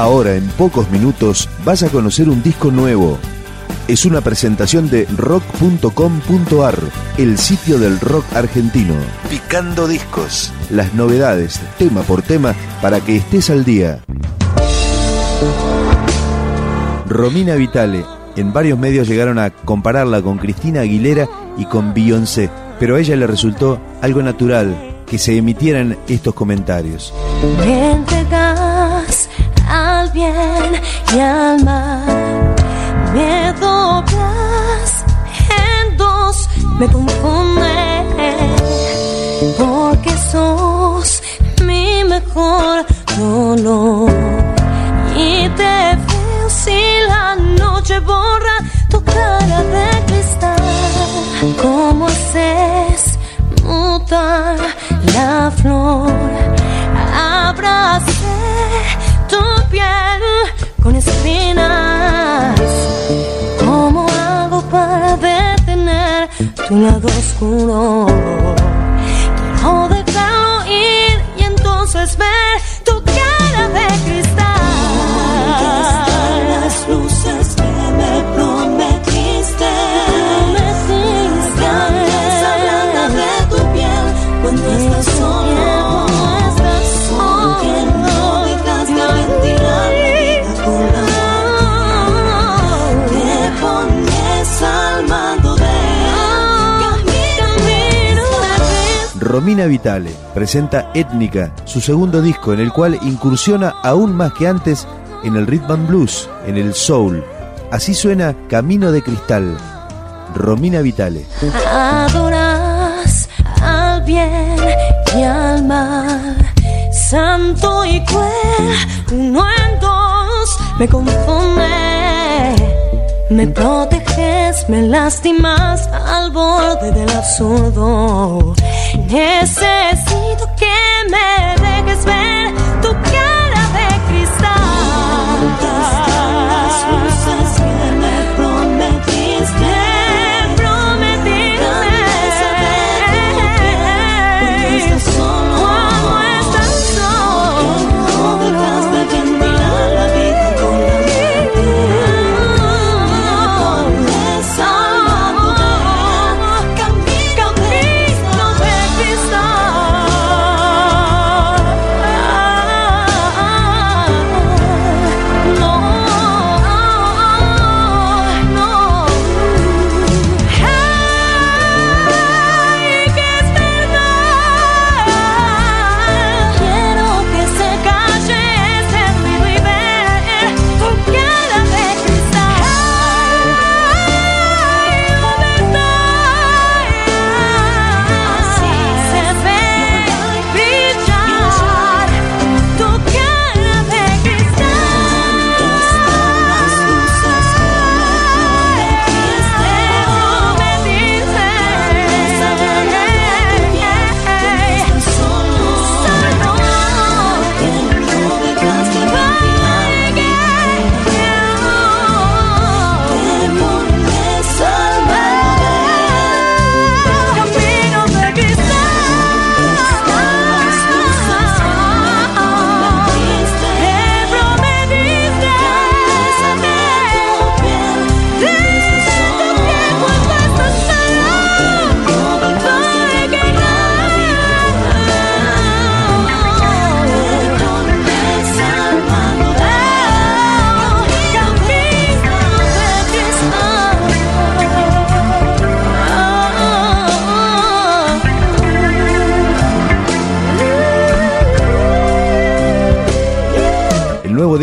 Ahora, en pocos minutos, vas a conocer un disco nuevo. Es una presentación de rock.com.ar, el sitio del rock argentino. Picando discos. Las novedades, tema por tema, para que estés al día. Romina Vitale. En varios medios llegaron a compararla con Cristina Aguilera y con Beyoncé, pero a ella le resultó algo natural que se emitieran estos comentarios. Me al bien y al mal, me doblas en dos, me confunde, porque sos mi mejor dolor. Y te veo si la noche borra tu lado oscuro? Romina Vitale presenta Étnica, su segundo disco en el cual incursiona aún más que antes en el rhythm and blues, en el soul. Así suena Camino de Cristal. Romina Vitale. Adoras al bien y al mal, santo y cruel, uno en dos, me confunde. Me proteges, me lastimas al borde del absurdo. Necesito que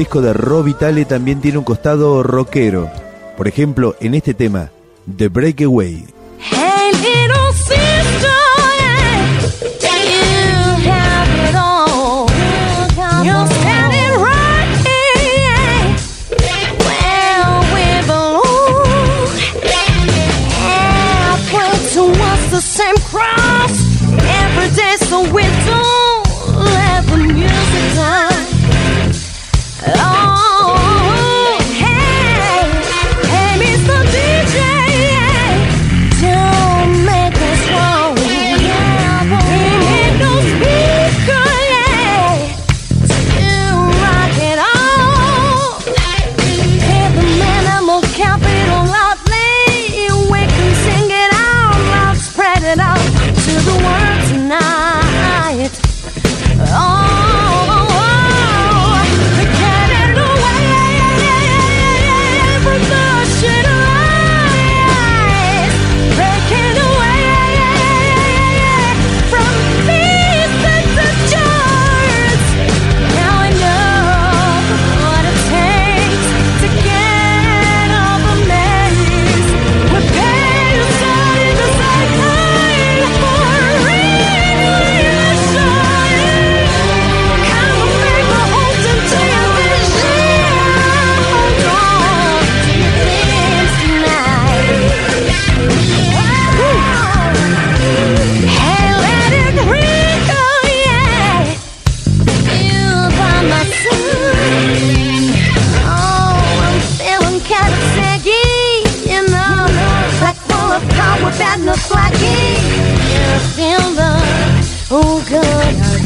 disco de Ro Vitale también tiene un costado rockero. Por ejemplo, en este tema, The Breakaway. Oh, God.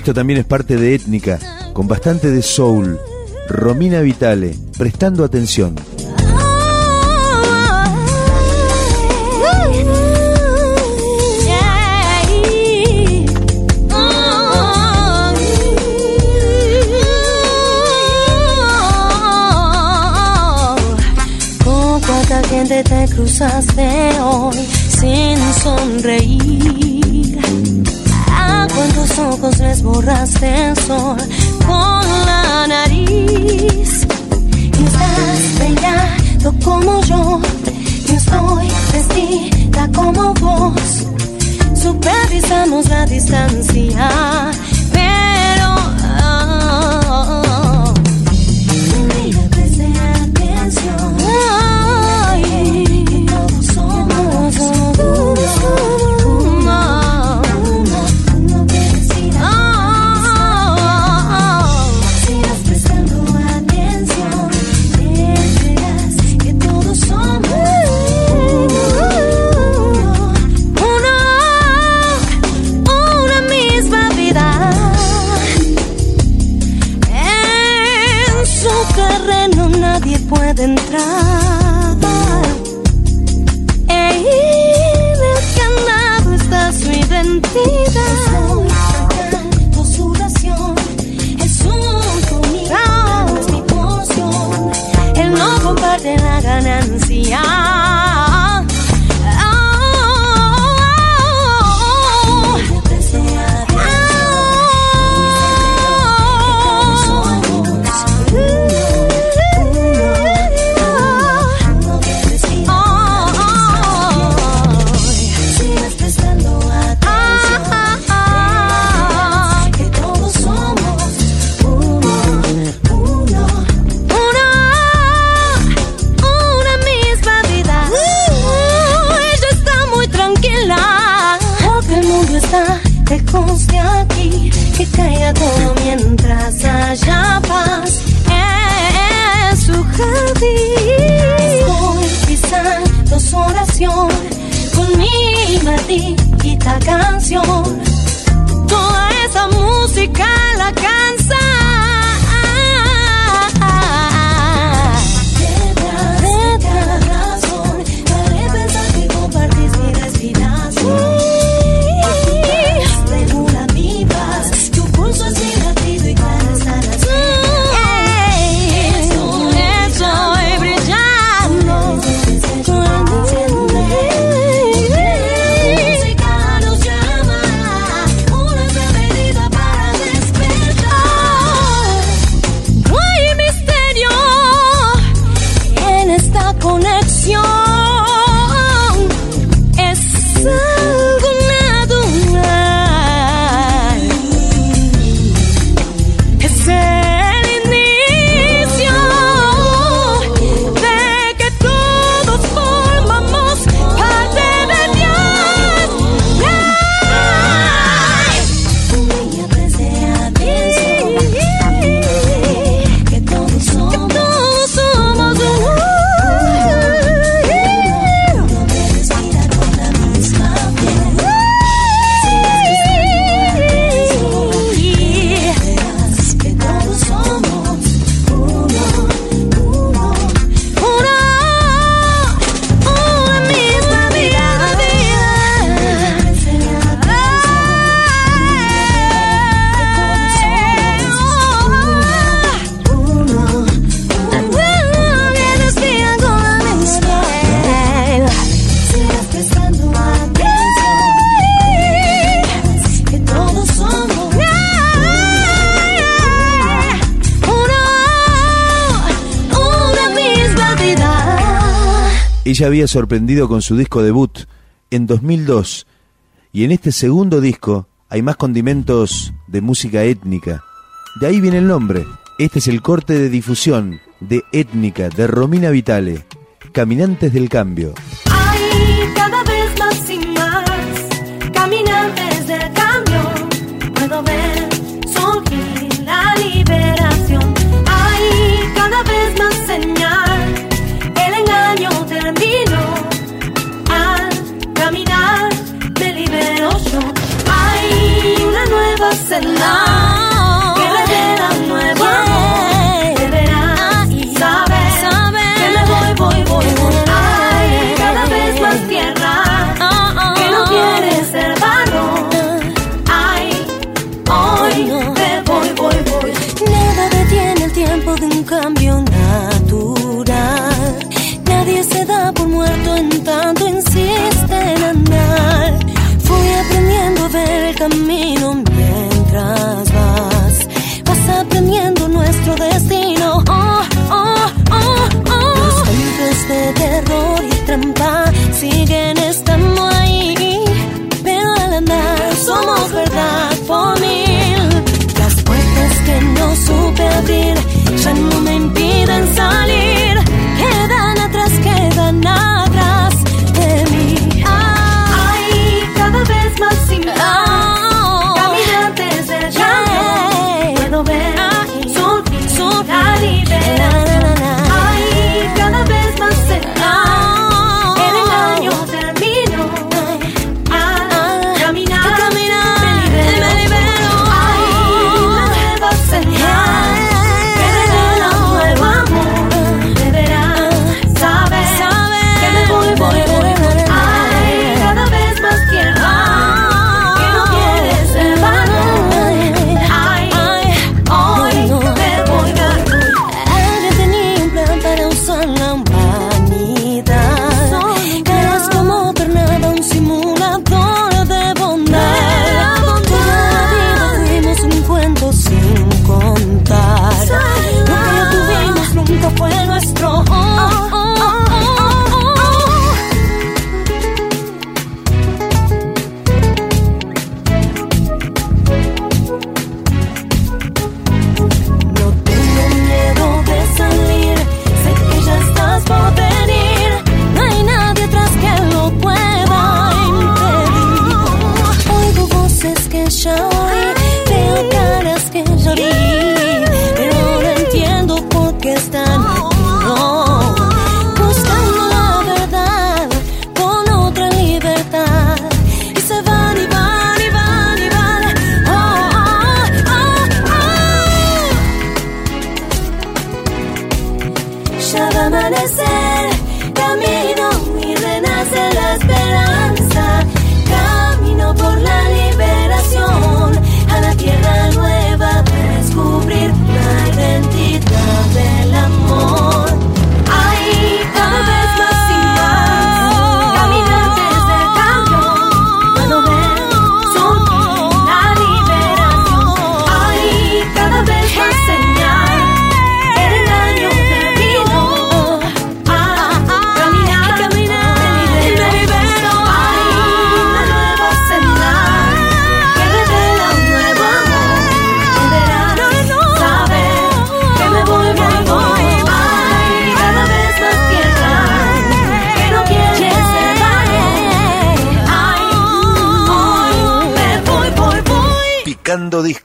Esto también es parte de Étnica, con bastante de soul. Romina Vitale, prestando atención. Con cuánta gente te cruzaste hoy sin sonreír borraste el sol con la nariz. Y estás brillando como yo, yo estoy vestida como vos. Supervisamos la distancia puede entrar. Ella había sorprendido con su disco debut en 2002 y en este segundo disco hay más condimentos de música étnica. De ahí viene el nombre. Este es el corte de difusión de Étnica de Romina Vitale, Caminantes del Cambio.